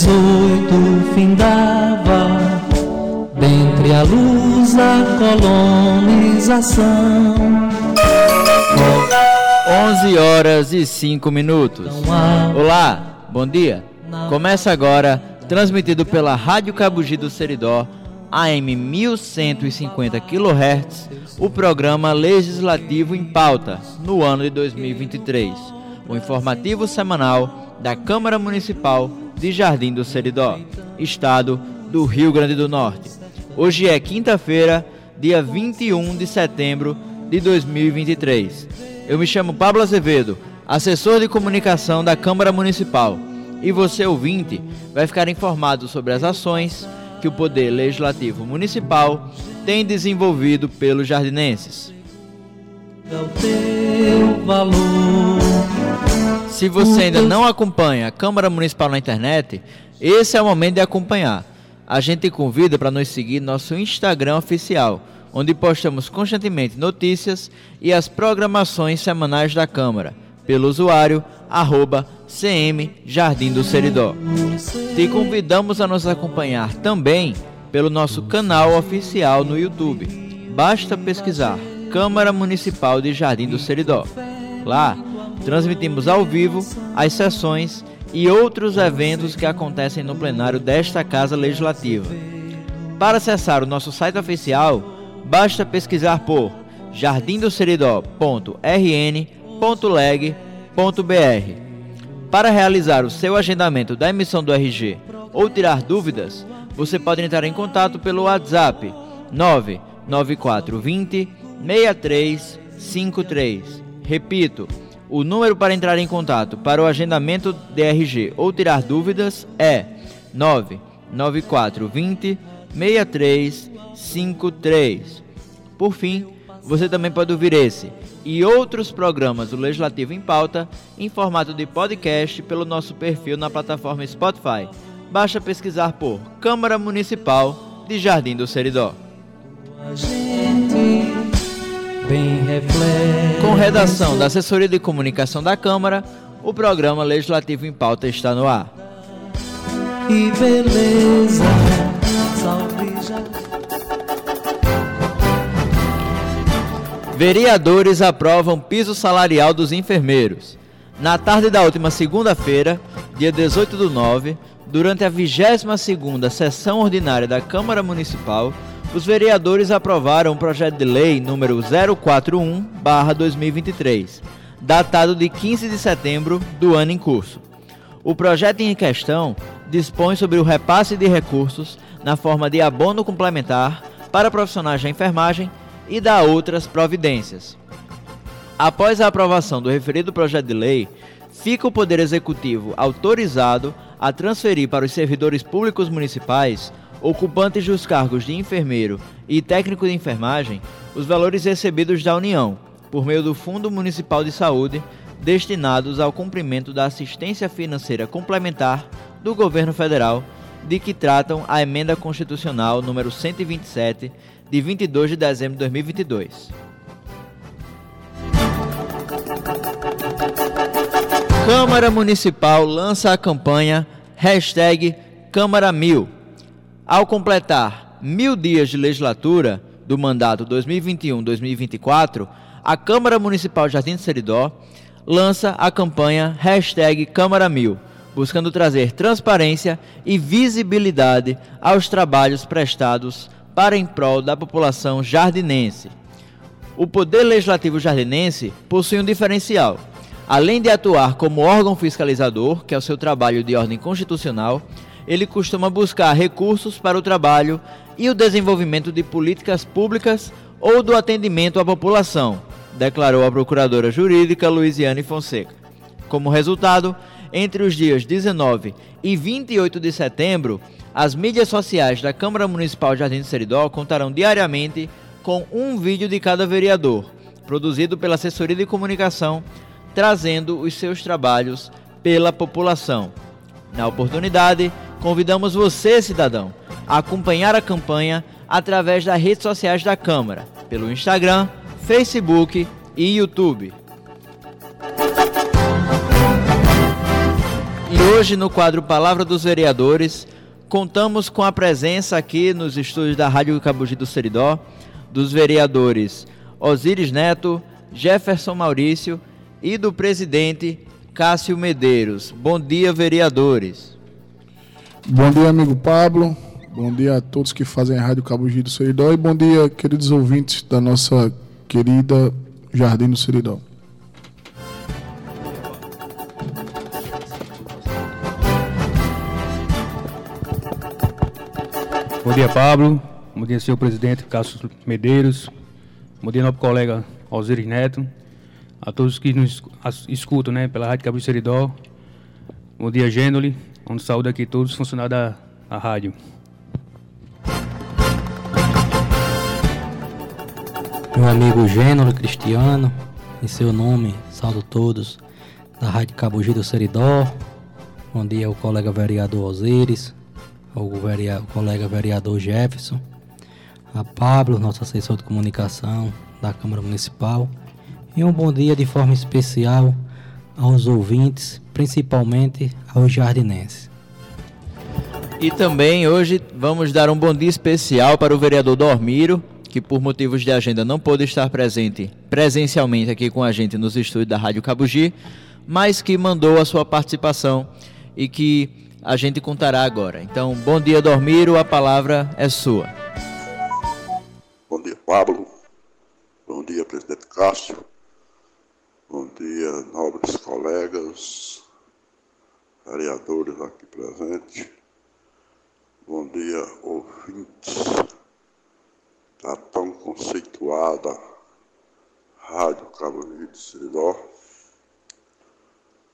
Século XVIII findava, dentre a luz da colonização. 11 horas e 5 minutos. Olá, bom dia. Começa agora, transmitido pela Rádio Cabugi do Seridó, AM 1150 kHz, o programa Legislativo em Pauta, no ano de 2023. O informativo semanal da Câmara Municipal de Jardim do Seridó, Estado do Rio Grande do Norte. Hoje é quinta-feira, dia 21 de setembro de 2023. Eu me chamo Pablo Azevedo, assessor de comunicação da Câmara Municipal, e você, ouvinte, vai ficar informado sobre as ações que o Poder Legislativo Municipal tem desenvolvido pelos jardinenses. Se você ainda não acompanha a Câmara Municipal na internet, esse é o momento de acompanhar. A gente te convida para nos seguir no nosso Instagram oficial, onde postamos constantemente notícias e as programações semanais da Câmara, pelo usuário arroba CM Jardim do Seridó. Te convidamos a nos acompanhar também pelo nosso canal oficial no YouTube. Basta pesquisar Câmara Municipal de Jardim do Seridó. Lá, transmitimos ao vivo as sessões e outros eventos que acontecem no plenário desta Casa Legislativa. Para acessar o nosso site oficial, basta pesquisar por jardindoseridó.rn.leg.br. Para realizar o seu agendamento da emissão do RG ou tirar dúvidas, você pode entrar em contato pelo WhatsApp 99420 6353. Repito, o número para entrar em contato para o agendamento DRG ou tirar dúvidas é 99420 6353. Por fim, você também pode ouvir esse e outros programas do Legislativo em Pauta em formato de podcast pelo nosso perfil na plataforma Spotify. Basta pesquisar por Câmara Municipal de Jardim do Seridó. Bem reflete. Com redação da Assessoria de Comunicação da Câmara, o programa Legislativo em Pauta está no ar. Que beleza, salve já. Vereadores aprovam piso salarial dos enfermeiros. Na tarde da última segunda-feira, dia 18 do 9, durante a 22ª sessão ordinária da Câmara Municipal, os vereadores aprovaram o projeto de lei número 041/2023, datado de 15 de setembro do ano em curso. O projeto em questão dispõe sobre o repasse de recursos na forma de abono complementar para profissionais da enfermagem e da outras providências. Após a aprovação do referido projeto de lei, fica o Poder Executivo autorizado a transferir para os servidores públicos municipais, ocupantes dos cargos de enfermeiro e técnico de enfermagem, os valores recebidos da União, por meio do Fundo Municipal de Saúde, destinados ao cumprimento da assistência financeira complementar do Governo Federal, de que tratam a Emenda Constitucional número 127, de 22 de dezembro de 2022. Câmara Municipal lança a campanha Câmara Mil. Ao completar mil dias de legislatura do mandato 2021-2024, a Câmara Municipal Jardim de Seridó lança a campanha hashtag Câmara Mil, buscando trazer transparência e visibilidade aos trabalhos prestados para em prol da população jardinense. O Poder Legislativo Jardinense possui um diferencial. Além de atuar como órgão fiscalizador, que é o seu trabalho de ordem constitucional, ele costuma buscar recursos para o trabalho e o desenvolvimento de políticas públicas ou do atendimento à população, declarou a procuradora jurídica Luiziane Fonseca. Como resultado, entre os dias 19 e 28 de setembro, as mídias sociais da Câmara Municipal de Jardim do Seridó contarão diariamente com um vídeo de cada vereador, produzido pela assessoria de comunicação, trazendo os seus trabalhos pela população. Na oportunidade, convidamos você, cidadão, a acompanhar a campanha através das redes sociais da Câmara, pelo Instagram, Facebook e YouTube. E hoje, no quadro Palavra dos Vereadores, contamos com a presença aqui nos estúdios da Rádio Cabugi do Seridó dos vereadores Osíris Neto, Jefferson Maurício e do presidente Cássio Medeiros. Bom dia, vereadores. Bom dia, amigo Pablo. Bom dia a todos que fazem a Rádio Cabugi do Seridó e bom dia, queridos ouvintes da nossa querida Jardim do Seridó. Bom dia, Pablo. Bom dia, senhor presidente Cássio Medeiros. Bom dia, nosso colega Alziris Neto. A todos que nos escutam né, pela Rádio Cabo Seridó. Bom dia, Gênoli. Um saúde aqui todos os funcionários da, rádio. Meu amigo Gênolo Cristiano, em seu nome, saúdo todos da Rádio Cabugi do Seridó. Bom dia ao colega vereador Osíris, ao vereador, colega vereador Jefferson, a Pablo, nosso assessor de comunicação da Câmara Municipal, e um bom dia de forma especial aos ouvintes, principalmente aos jardinenses. E também hoje vamos dar um bom dia especial para o vereador Dormiro, que por motivos de agenda não pôde estar presente presencialmente aqui com a gente nos estúdios da Rádio Cabugi, mas que mandou a sua participação e que a gente contará agora. Então, bom dia, Dormiro, a palavra é sua. Bom dia, Pablo. Bom dia, presidente Cássio. Bom dia, nobres colegas, vereadores aqui presentes. Bom dia, ouvintes da tão conceituada Rádio Cabo de Seridó.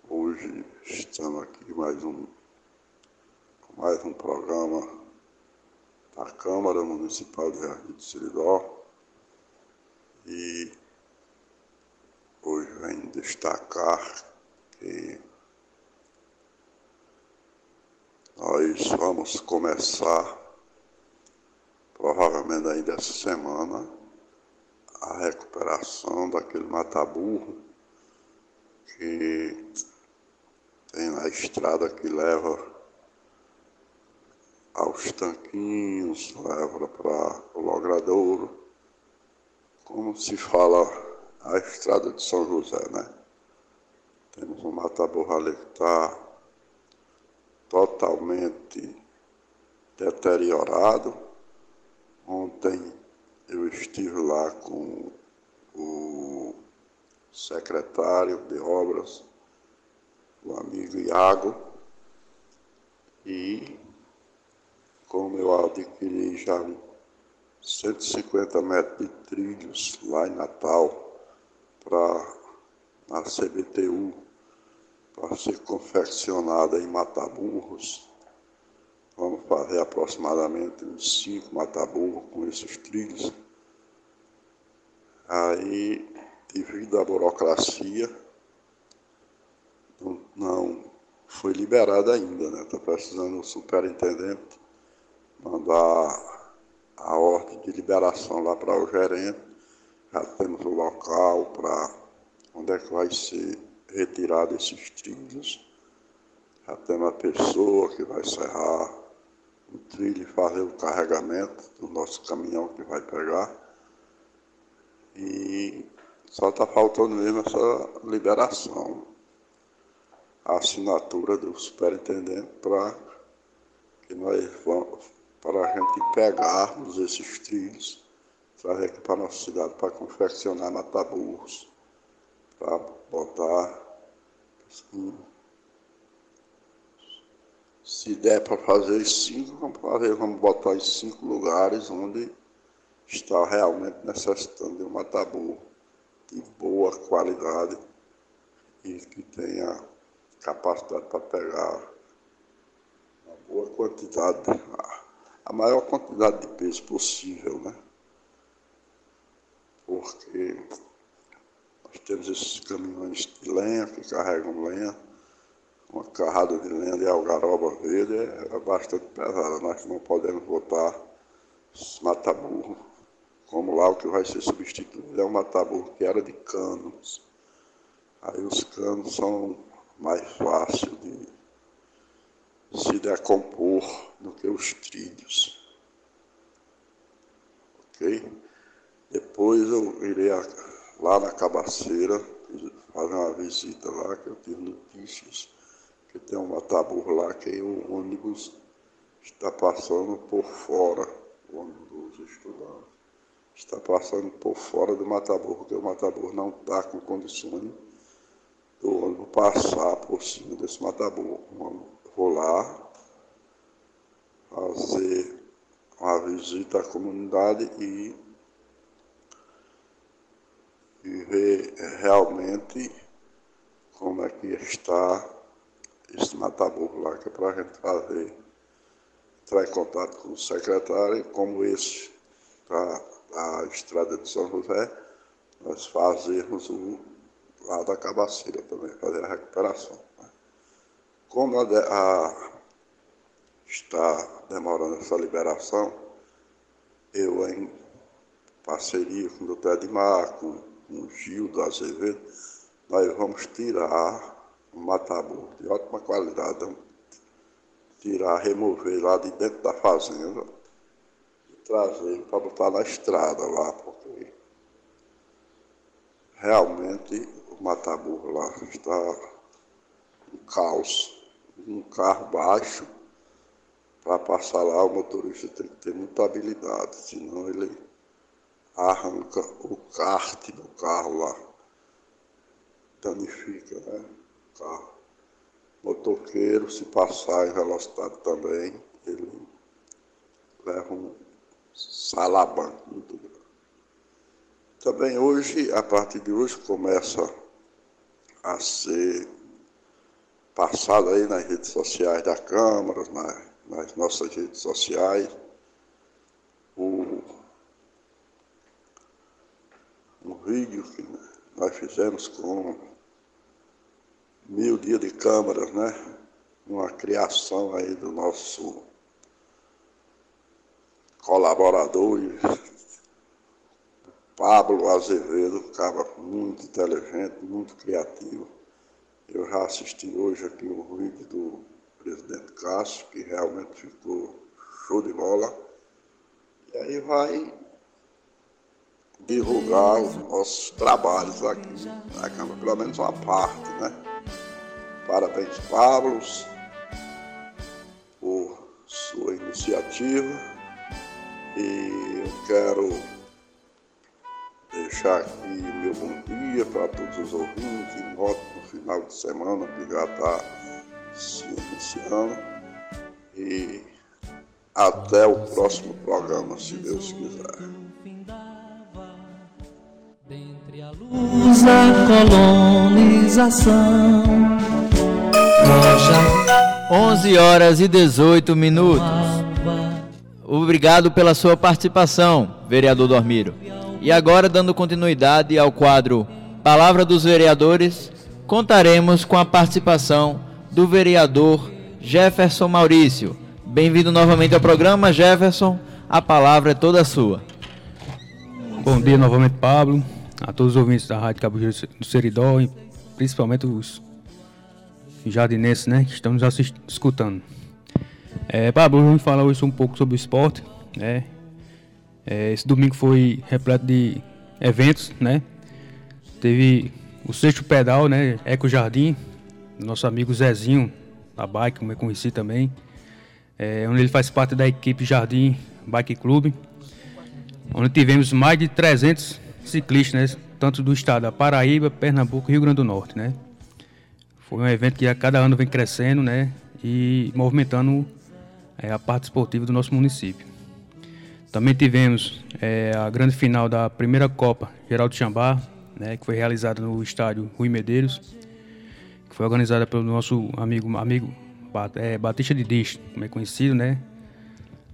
Hoje estamos aqui mais um mais um programa da Câmara Municipal de Jardim de Seridó e hoje vem destacar que nós vamos começar, provavelmente ainda essa semana, a recuperação daquele mataburro que tem na estrada que leva aos tanquinhos, leva para o logradouro, como se fala a estrada de São José, né? Temos um mata-borra ali que está totalmente deteriorado. Ontem eu estive lá com o secretário de obras, o amigo Iago, e como eu adquiri já 150 metros de trilhos lá em Natal para a CBTU para ser confeccionada em mataburros. Vamos fazer aproximadamente uns cinco mataburros com esses trilhos. Aí, devido à burocracia, não, foi liberada ainda, né? Está precisando o superintendente mandar a ordem de liberação lá para o gerente. Já temos o local para onde é que vai ser retirado esses trilhos. Já temos a pessoa que vai serrar o trilho e fazer o carregamento do nosso caminhão que vai pegar. E só está faltando mesmo essa liberação, a assinatura do superintendente para que nós vamos para a gente pegarmos esses trilhos, trazer aqui para a nossa cidade para confeccionar mataburros, para botar se der para fazer cinco, vamos fazer, vamos botar em cinco lugares onde está realmente necessitando de um mataburro de boa qualidade e que tenha capacidade para pegar uma boa quantidade, a maior quantidade de peso possível, né? Porque nós temos esses caminhões de lenha que carregam lenha, uma carrada de lenha de algaroba verde é bastante pesada. Nós não podemos botar mata-burro como lá o que vai ser substituído é um mataburro que era de canos. Aí os canos são mais fáceis de se decompor do que os trilhos. Ok? Depois eu irei lá na cabaceira fazer uma visita lá, que eu tive notícias que tem um mataburro lá que o ônibus está passando por fora, o ônibus dos estudantes está passando por fora do mataburro, porque o mataburro não está com condições do ônibus passar por cima desse mataburro. Vou lá fazer uma visita à comunidade e, e ver realmente como é que está esse mataburro lá, que é para a gente fazer, entrar em contato com o secretário, como esse está a estrada de São José, nós fazermos o lá da cabaceira também, fazer a recuperação. Né? Como a, a, está demorando essa liberação, eu em parceria com o doutor Edmar, com, o Gil do Azevedo, nós vamos tirar um mataburro de ótima qualidade, tirar, remover lá de dentro da fazenda, trazer para botar na estrada lá, porque realmente o Mataburro lá está um caos. Um carro baixo, para passar lá o motorista tem que ter muita habilidade, senão ele arranca o kart do carro lá, danifica né, o carro. Motoqueiro, se passar em velocidade também, ele leva um salabanco muito grande. Também hoje, a partir de hoje, começa a ser passado aí nas redes sociais da Câmara, nas, nas nossas redes sociais, um vídeo que nós fizemos com mil dias de câmaras, né? Uma criação aí do nosso colaboradores. Pablo Azevedo, um cara muito inteligente, muito criativo. Eu já assisti hoje aqui o vídeo do presidente Cássio, que realmente ficou show de bola. E aí vai divulgar os nossos trabalhos aqui na Câmara, pelo menos uma parte, né? Parabéns, Pablo, por sua iniciativa. E eu quero deixar aqui meu bom dia para todos os ouvintes, um ótimo final de semana que já está se iniciando. E até o próximo programa, se Deus quiser. Da colonização, 11 horas e 18 minutos. Obrigado pela sua participação, vereador Dormiro. E agora, dando continuidade ao quadro Palavra dos Vereadores, contaremos com a participação do vereador Jefferson Maurício. Bem-vindo novamente ao programa, Jefferson. A palavra é toda sua. Bom dia novamente, Pablo, a todos os ouvintes da Rádio Cabo do Seridó, e principalmente os jardinenses né, que estão nos escutando. É, Pablo, vamos falar hoje um pouco sobre o esporte. Né? É, esse domingo foi repleto de eventos, né? Teve o sexto pedal, né? Eco Jardim, nosso amigo Zezinho, da bike, como eu conheci também. É, onde ele faz parte da equipe Jardim Bike Clube. Onde tivemos mais de 300 ciclistas, né? Tanto do estado da Paraíba, Pernambuco e Rio Grande do Norte, né? Foi um evento que a cada ano vem crescendo, né? E movimentando é, a parte esportiva do nosso município. Também tivemos é, a grande final da primeira Copa Geraldo Chambá, né, que foi realizada no estádio Rui Medeiros, que foi organizada pelo nosso amigo, amigo é, Batista de Dish, como é conhecido, né?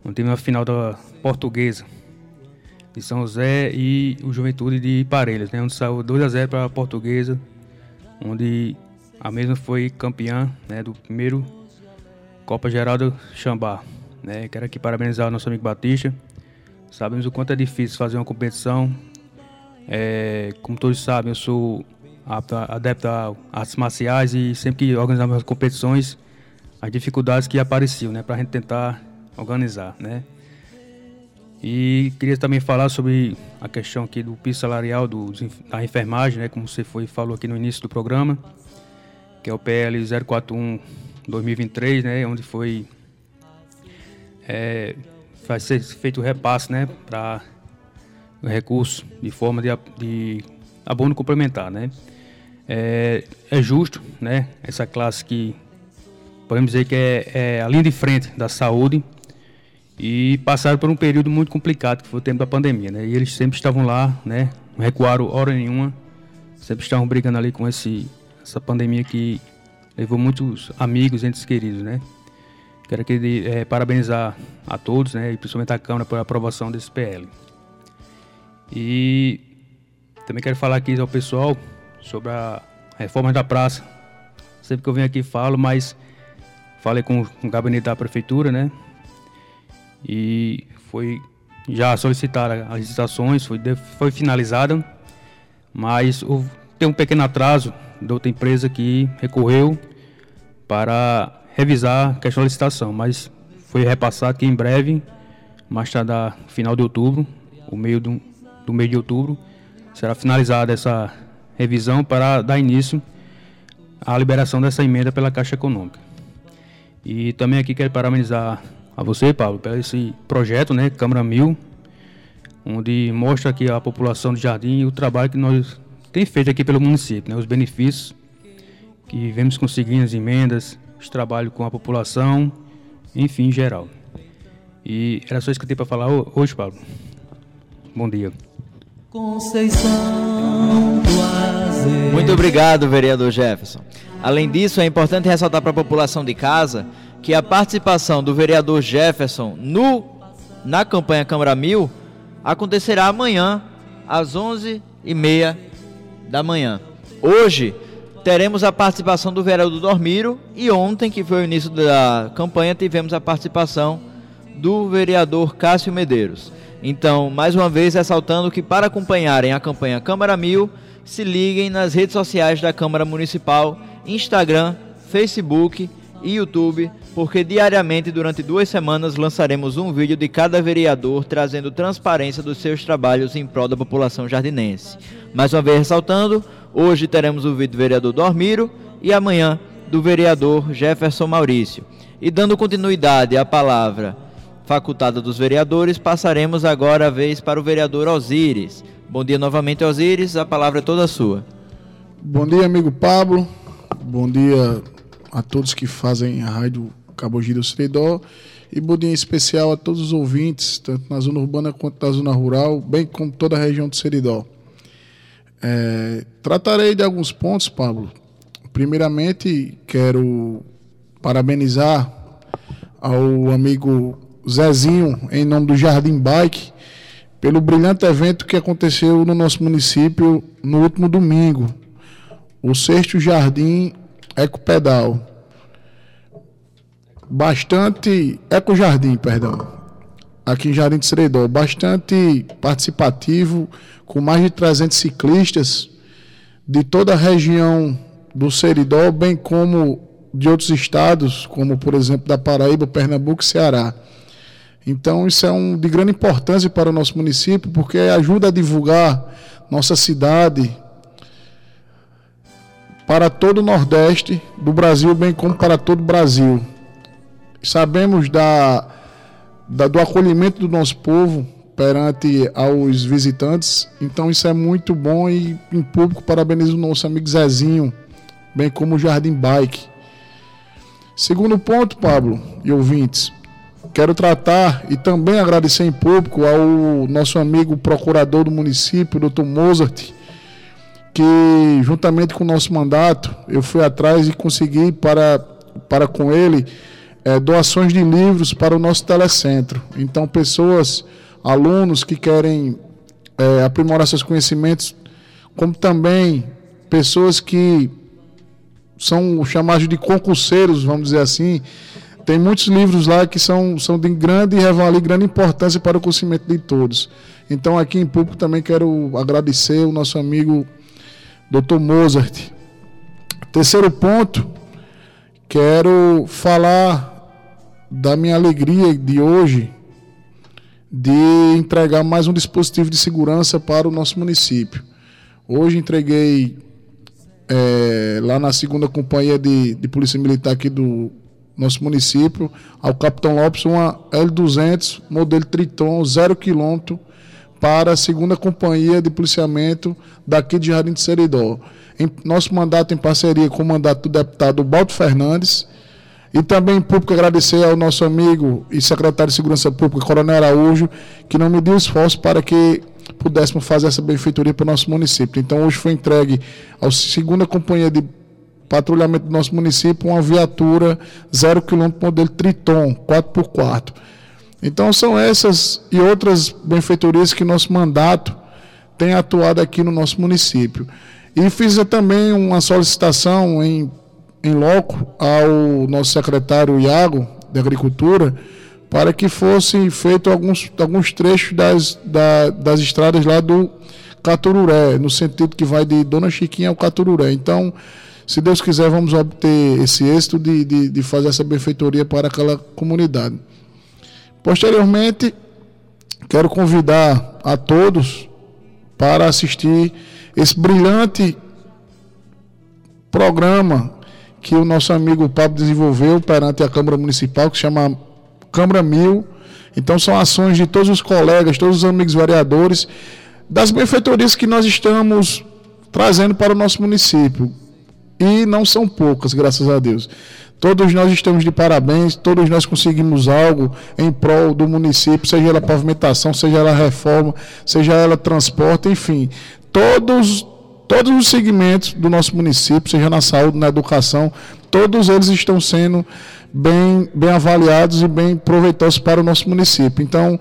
Onde teve uma final da Portuguesa de São José e o Juventude de Parelhas, né? Onde saiu 2 a 0 para a Portuguesa, onde a mesma foi campeã, né? Do primeiro Copa Geraldo Xambá, né? Quero aqui parabenizar o nosso amigo Batista. Sabemos o quanto é difícil fazer uma competição. É, como todos sabem, eu sou adepto a artes marciais e sempre que organizamos as competições, as dificuldades que apareciam, né, para a gente tentar organizar, né. E queria também falar sobre a questão aqui do piso salarial do, da enfermagem, né, como você foi falou aqui no início do programa, que é o PL 041 2023, né, onde foi é, vai ser feito o repasse, né, para recurso de forma de, de abono complementar, né. É, é, justo, né, essa classe que podemos dizer que é, é a linha de frente da saúde e passaram por um período muito complicado que foi o tempo da pandemia, né, e eles sempre estavam lá, né, não recuaram hora nenhuma, sempre estavam brigando ali com esse essa pandemia que levou muitos amigos, entes queridos, né. Quero aqui é, parabenizar a todos, né, e principalmente a Câmara por aprovação desse PL. E também quero falar aqui ao pessoal sobre a reforma da praça. Sempre que eu venho aqui falo, mas falei com o gabinete da prefeitura, né? E foi já solicitaram as licitações, foi, foi finalizada, mas tem um pequeno atraso de outra empresa que recorreu para revisar a questão da licitação, mas foi repassado que em breve, mais tarde, final de outubro, o meio do, do mês de outubro, será finalizada essa revisão para dar início à liberação dessa emenda pela Caixa Econômica. E também aqui quero parabenizar a você, Paulo, pelo esse projeto, né, Câmara Mil, onde mostra aqui a população do Jardim e o trabalho que nós tem feito aqui pelo município, né, os benefícios que vemos conseguindo as emendas, os trabalhos com a população, enfim, em geral. E era só isso que eu tinha para falar hoje, Paulo. Bom dia. Conceição do Muito obrigado, vereador Jefferson. Além disso, é importante ressaltar para a população de casa que a participação do vereador Jefferson no, na campanha Câmara Mil acontecerá amanhã, às 11h30 da manhã. Hoje, teremos a participação do vereador Dormiro e ontem, que foi o início da campanha, tivemos a participação do vereador Cássio Medeiros. Então, mais uma vez, ressaltando que para acompanharem a campanha Câmara Mil, se liguem nas redes sociais da Câmara Municipal, Instagram, Facebook e YouTube, porque diariamente, durante duas semanas, lançaremos um vídeo de cada vereador trazendo transparência dos seus trabalhos em prol da população jardinense. Mais uma vez ressaltando, Hoje teremos o vídeo do vereador Dormiro e amanhã do vereador Jefferson Maurício. E dando continuidade à palavra facultada dos vereadores, passaremos agora a vez para o vereador Osíris. Bom dia novamente, Osíris, a palavra é toda sua. Bom dia, amigo Pablo. Bom dia a todos que fazem a rádio Cabo do Seridó. E dia em especial a todos os ouvintes, tanto na zona urbana quanto na zona rural, bem como toda a região do Seridó. É, tratarei de alguns pontos, Pablo. Primeiramente, quero parabenizar ao amigo Zezinho, em nome do Jardim Bike, pelo brilhante evento que aconteceu no nosso município no último domingo, o sexto Jardim Ecopedal. Bastante. Eco Jardim, perdão. Aqui em Jardim de Seredó. Bastante participativo com mais de 300 ciclistas de toda a região do Seridó, bem como de outros estados, como por exemplo da Paraíba, Pernambuco e Ceará. Então isso é um, de grande importância para o nosso município, porque ajuda a divulgar nossa cidade para todo o Nordeste do Brasil, bem como para todo o Brasil. Sabemos da, da do acolhimento do nosso povo perante aos visitantes. Então isso é muito bom e em público parabenizo o nosso amigo Zezinho, bem como o Jardim Bike. Segundo ponto, Pablo e ouvintes, quero tratar e também agradecer em público ao nosso amigo procurador do município, Dr. Mozart, que, juntamente com o nosso mandato, eu fui atrás e consegui para, para com ele é, doações de livros para o nosso telecentro. Então, pessoas, alunos que querem é, aprimorar seus conhecimentos, como também pessoas que são chamados de concurseiros, vamos dizer assim. Tem muitos livros lá que são, são de grande grande importância para o conhecimento de todos. Então, aqui em público também quero agradecer o nosso amigo Dr. Mozart. Terceiro ponto, quero falar da minha alegria de hoje de entregar mais um dispositivo de segurança para o nosso município. Hoje entreguei é, lá na segunda companhia de, de Polícia Militar aqui do nosso município, ao Capitão Lopes, uma L200, modelo Triton, zero quilômetro, para a segunda companhia de policiamento daqui de Jardim de Seridó. Em nosso mandato em parceria com o mandato do deputado Balto Fernandes, e também público agradecer ao nosso amigo e secretário de Segurança Pública, Coronel Araújo, que não mediu esforço para que pudéssemos fazer essa benfeitoria para o nosso município. Então hoje foi entregue à segunda companhia de patrulhamento do nosso município uma viatura zero quilômetro modelo Triton 4x4. Então são essas e outras benfeitorias que nosso mandato tem atuado aqui no nosso município. E fiz também uma solicitação em em loco ao nosso secretário Iago, de Agricultura, para que fossem feitos alguns, alguns trechos das, da, das estradas lá do Catururé, no sentido que vai de Dona Chiquinha ao Catururé. Então, se Deus quiser, vamos obter esse êxito de, de, de fazer essa benfeitoria para aquela comunidade. Posteriormente, quero convidar a todos para assistir esse brilhante programa que o nosso amigo Pablo desenvolveu perante a Câmara Municipal, que se chama Câmara Mil. Então são ações de todos os colegas, todos os amigos vereadores, das benfeitorias que nós estamos trazendo para o nosso município. E não são poucas, graças a Deus. Todos nós estamos de parabéns, todos nós conseguimos algo em prol do município, seja ela pavimentação, seja ela reforma, seja ela transporte, enfim. Todos todos os segmentos do nosso município, seja na saúde, na educação, todos eles estão sendo bem, bem avaliados e bem proveitosos para o nosso município. Então,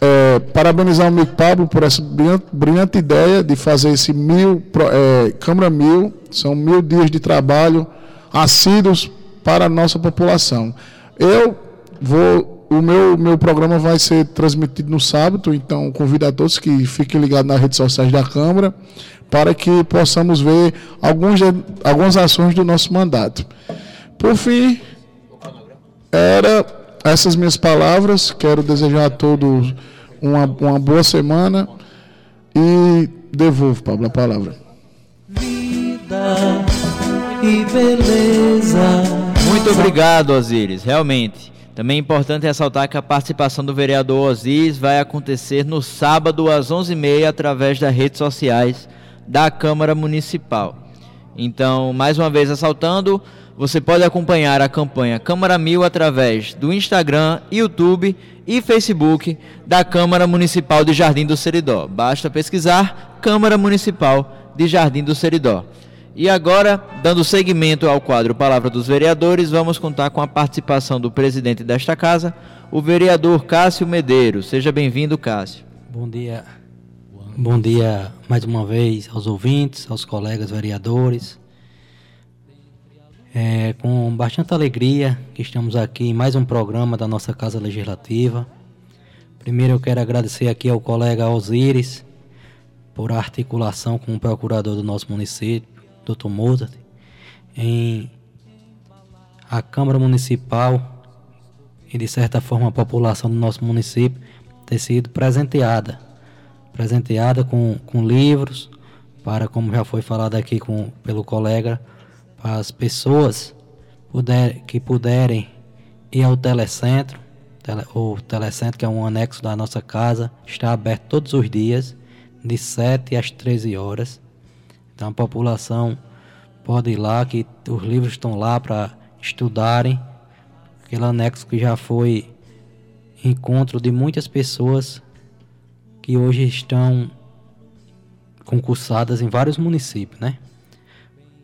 é, parabenizar o amigo Pablo por essa brilhante, brilhante ideia de fazer esse mil, é, Câmara Mil, são mil dias de trabalho assíduos para a nossa população. Eu vou, o meu, meu programa vai ser transmitido no sábado, então convido a todos que fiquem ligados nas redes sociais da Câmara para que possamos ver alguns, algumas ações do nosso mandato. Por fim, era essas minhas palavras. Quero desejar a todos uma, uma boa semana e devolvo, Pablo, a palavra. Vida e beleza. Muito obrigado, Osiris. Realmente. Também é importante ressaltar que a participação do vereador Osiris vai acontecer no sábado às 11h30 através das redes sociais da Câmara Municipal. Então, mais uma vez ressaltando, você pode acompanhar a campanha Câmara Mil através do Instagram, YouTube e Facebook da Câmara Municipal de Jardim do Seridó. Basta pesquisar Câmara Municipal de Jardim do Seridó. E agora, dando seguimento ao quadro Palavra dos Vereadores, vamos contar com a participação do presidente desta casa, o vereador Cássio Medeiros. Seja bem-vindo, Cássio. Bom dia, Bom dia mais uma vez aos ouvintes, aos colegas vereadores. É com bastante alegria que estamos aqui em mais um programa da nossa Casa Legislativa. Primeiro eu quero agradecer aqui ao colega Osiris por articulação com o procurador do nosso município, Dr. Mozart, em a Câmara Municipal e de certa forma a população do nosso município ter sido presenteada presenteada com, com livros, para, como já foi falado aqui com, pelo colega, para as pessoas puder, que puderem ir ao telecentro, tele, o telecentro que é um anexo da nossa casa, está aberto todos os dias, de 7 às 13 horas. Então a população pode ir lá, que os livros estão lá para estudarem. Aquele anexo que já foi encontro de muitas pessoas que hoje estão concursadas em vários municípios, né?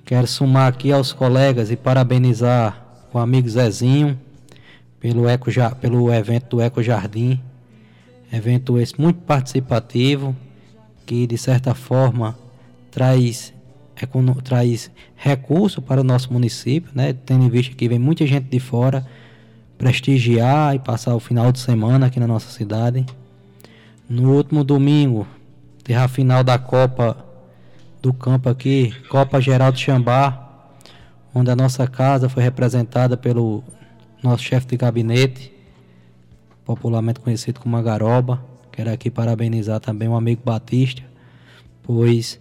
Quero sumar aqui aos colegas e parabenizar o amigo Zezinho pelo, Eco, pelo evento do Eco Jardim. Evento esse muito participativo, que de certa forma traz, traz recurso para o nosso município, né? tendo em vista que vem muita gente de fora prestigiar e passar o final de semana aqui na nossa cidade. No último domingo, teve a final da Copa do campo aqui, Copa Geraldo Chambá, onde a nossa casa foi representada pelo nosso chefe de gabinete, popularmente conhecido como Agaroba. Quero aqui parabenizar também o amigo Batista, pois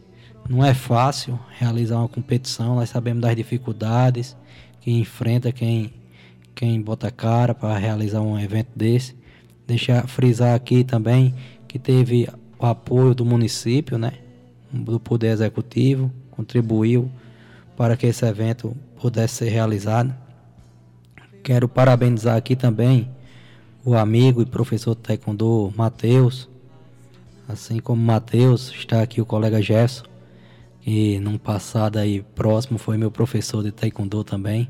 não é fácil realizar uma competição, nós sabemos das dificuldades que enfrenta quem, quem bota cara para realizar um evento desse. Deixar frisar aqui também que teve o apoio do município, né, do Poder Executivo, contribuiu para que esse evento pudesse ser realizado. Quero parabenizar aqui também o amigo e professor Taekwondo Matheus, assim como Matheus, está aqui o colega Gerson, que num passado aí próximo foi meu professor de Taekwondo também.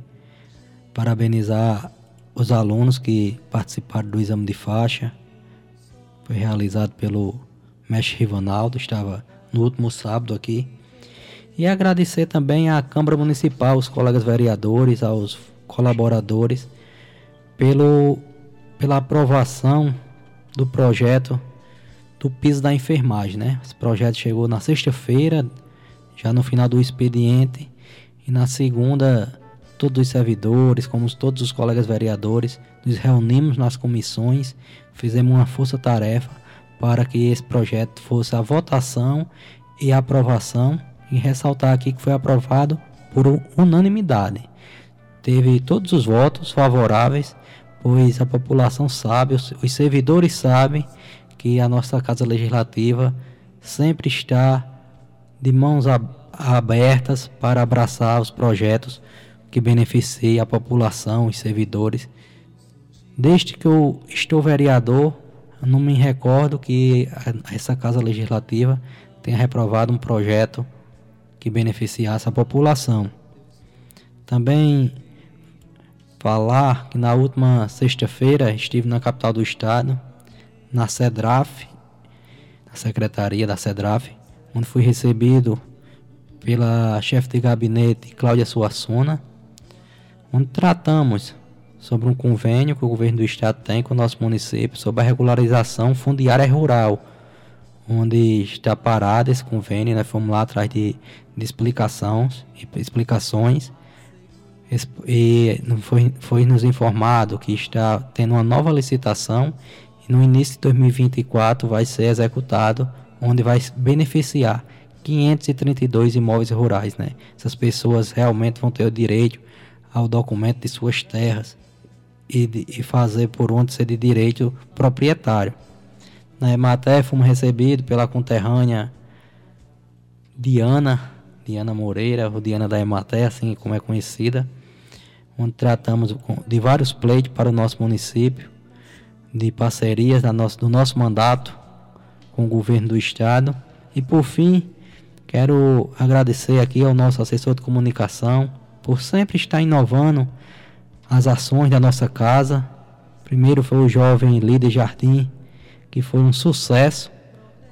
Parabenizar os alunos que participaram do exame de faixa. Foi realizado pelo mestre Rivanaldo, estava no último sábado aqui. E agradecer também à Câmara Municipal, os colegas vereadores, aos colaboradores, pelo, pela aprovação do projeto do piso da enfermagem, né? Esse projeto chegou na sexta-feira, já no final do expediente, e na segunda, todos os servidores, como todos os colegas vereadores, nos reunimos nas comissões, fizemos uma força-tarefa para que esse projeto fosse a votação e a aprovação e ressaltar aqui que foi aprovado por unanimidade. Teve todos os votos favoráveis, pois a população sabe, os, os servidores sabem que a nossa Casa Legislativa sempre está de mãos abertas para abraçar os projetos que beneficiem a população, os servidores. Desde que eu estou vereador, não me recordo que essa Casa Legislativa tenha reprovado um projeto que beneficiasse a população. Também falar que na última sexta-feira estive na capital do estado, na CEDRAF, na secretaria da CEDRAF, onde fui recebido pela chefe de gabinete Cláudia Suassuna, onde tratamos sobre um convênio que o governo do estado tem com o nosso município sobre a regularização fundiária rural, onde está parado esse convênio, nós fomos lá atrás de, de explicações, explicações. E foi, foi nos informado que está tendo uma nova licitação e no início de 2024 vai ser executado, onde vai beneficiar 532 imóveis rurais, né? Essas pessoas realmente vão ter o direito ao documento de suas terras e, de, e fazer por onde ser de direito proprietário. Na Ematé fomos recebidos pela conterrânea Diana, Diana Moreira, ou Diana da Ematé, assim como é conhecida, onde tratamos de vários pleitos para o nosso município, de parcerias do nosso mandato com o governo do estado. E por fim, quero agradecer aqui ao nosso assessor de comunicação por sempre estar inovando as ações da nossa casa. Primeiro foi o jovem líder Jardim, que foi um sucesso,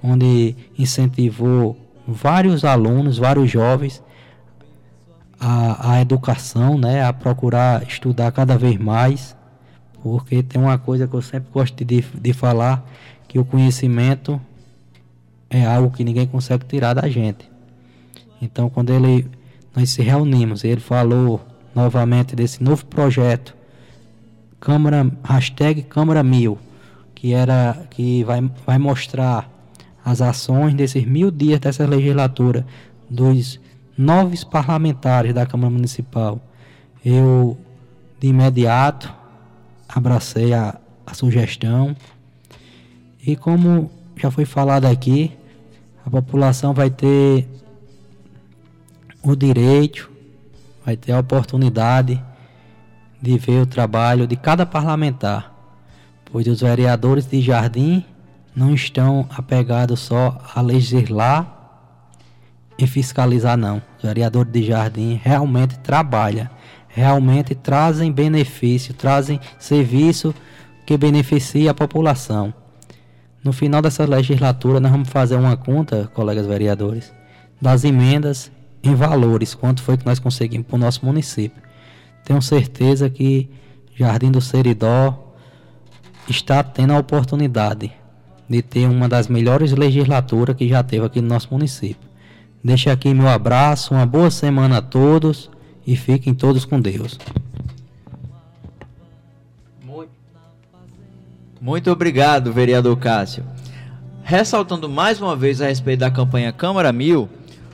onde incentivou vários alunos, vários jovens a, a educação, né, a procurar estudar cada vez mais, porque tem uma coisa que eu sempre gosto de, de falar, que o conhecimento é algo que ninguém consegue tirar da gente. Então, quando ele nós se reunimos, ele falou novamente desse novo projeto, Câmara hashtag Câmara Mil, que era que vai, vai mostrar as ações desses mil dias dessa legislatura dos nove parlamentares da Câmara Municipal. Eu de imediato abracei a, a sugestão e como já foi falado aqui, a população vai ter o direito, vai ter a oportunidade de ver o trabalho de cada parlamentar pois os vereadores de Jardim não estão apegados só a legislar em fiscalizar não. Os vereadores de Jardim realmente trabalham, realmente trazem benefício, trazem serviço que beneficia a população. No final dessa legislatura nós vamos fazer uma conta, colegas vereadores, das emendas em valores, quanto foi que nós conseguimos para o nosso município. Tenho certeza que Jardim do Seridó está tendo a oportunidade de ter uma das melhores legislaturas que já teve aqui no nosso município. Deixo aqui meu abraço, uma boa semana a todos e fiquem todos com Deus. Muito obrigado, vereador Cássio. Ressaltando mais uma vez a respeito da campanha Câmara Mil,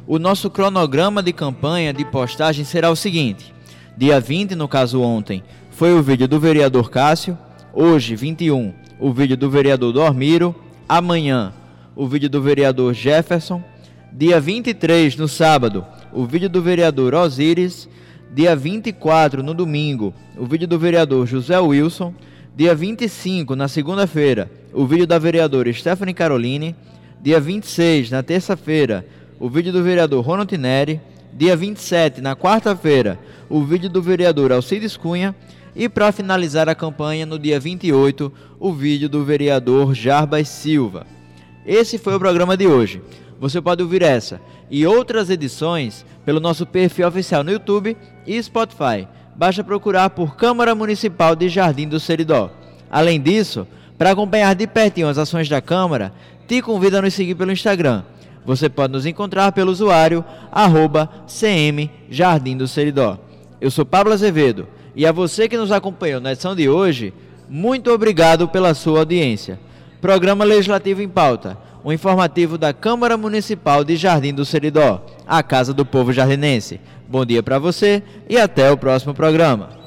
o nosso cronograma de campanha de postagem será o seguinte: dia 20, no caso ontem, foi o vídeo do vereador Cássio, hoje, 21, o vídeo do vereador Dormiro, amanhã, o vídeo do vereador Jefferson, dia 23, no sábado, o vídeo do vereador Osíris, dia 24, no domingo, o vídeo do vereador José Wilson, dia 25, na segunda-feira, o vídeo da vereadora Stephanie Caroline, dia 26, na terça-feira, o vídeo do vereador Ronald Neri, dia 27, na quarta-feira, o vídeo do vereador Alcides Cunha e para finalizar a campanha no dia 28, o vídeo do vereador Jarbas Silva. Esse foi o programa de hoje. Você pode ouvir essa e outras edições pelo nosso perfil oficial no YouTube e Spotify. Basta procurar por Câmara Municipal de Jardim do Seridó. Além disso, para acompanhar de pertinho as ações da Câmara, te convido a nos seguir pelo Instagram você pode nos encontrar pelo usuário arroba CM Jardim do Seridó. Eu sou Pablo Azevedo e a você que nos acompanhou na edição de hoje, muito obrigado pela sua audiência. Programa Legislativo em Pauta, um informativo da Câmara Municipal de Jardim do Seridó, a Casa do Povo Jardinense. Bom dia para você e até o próximo programa.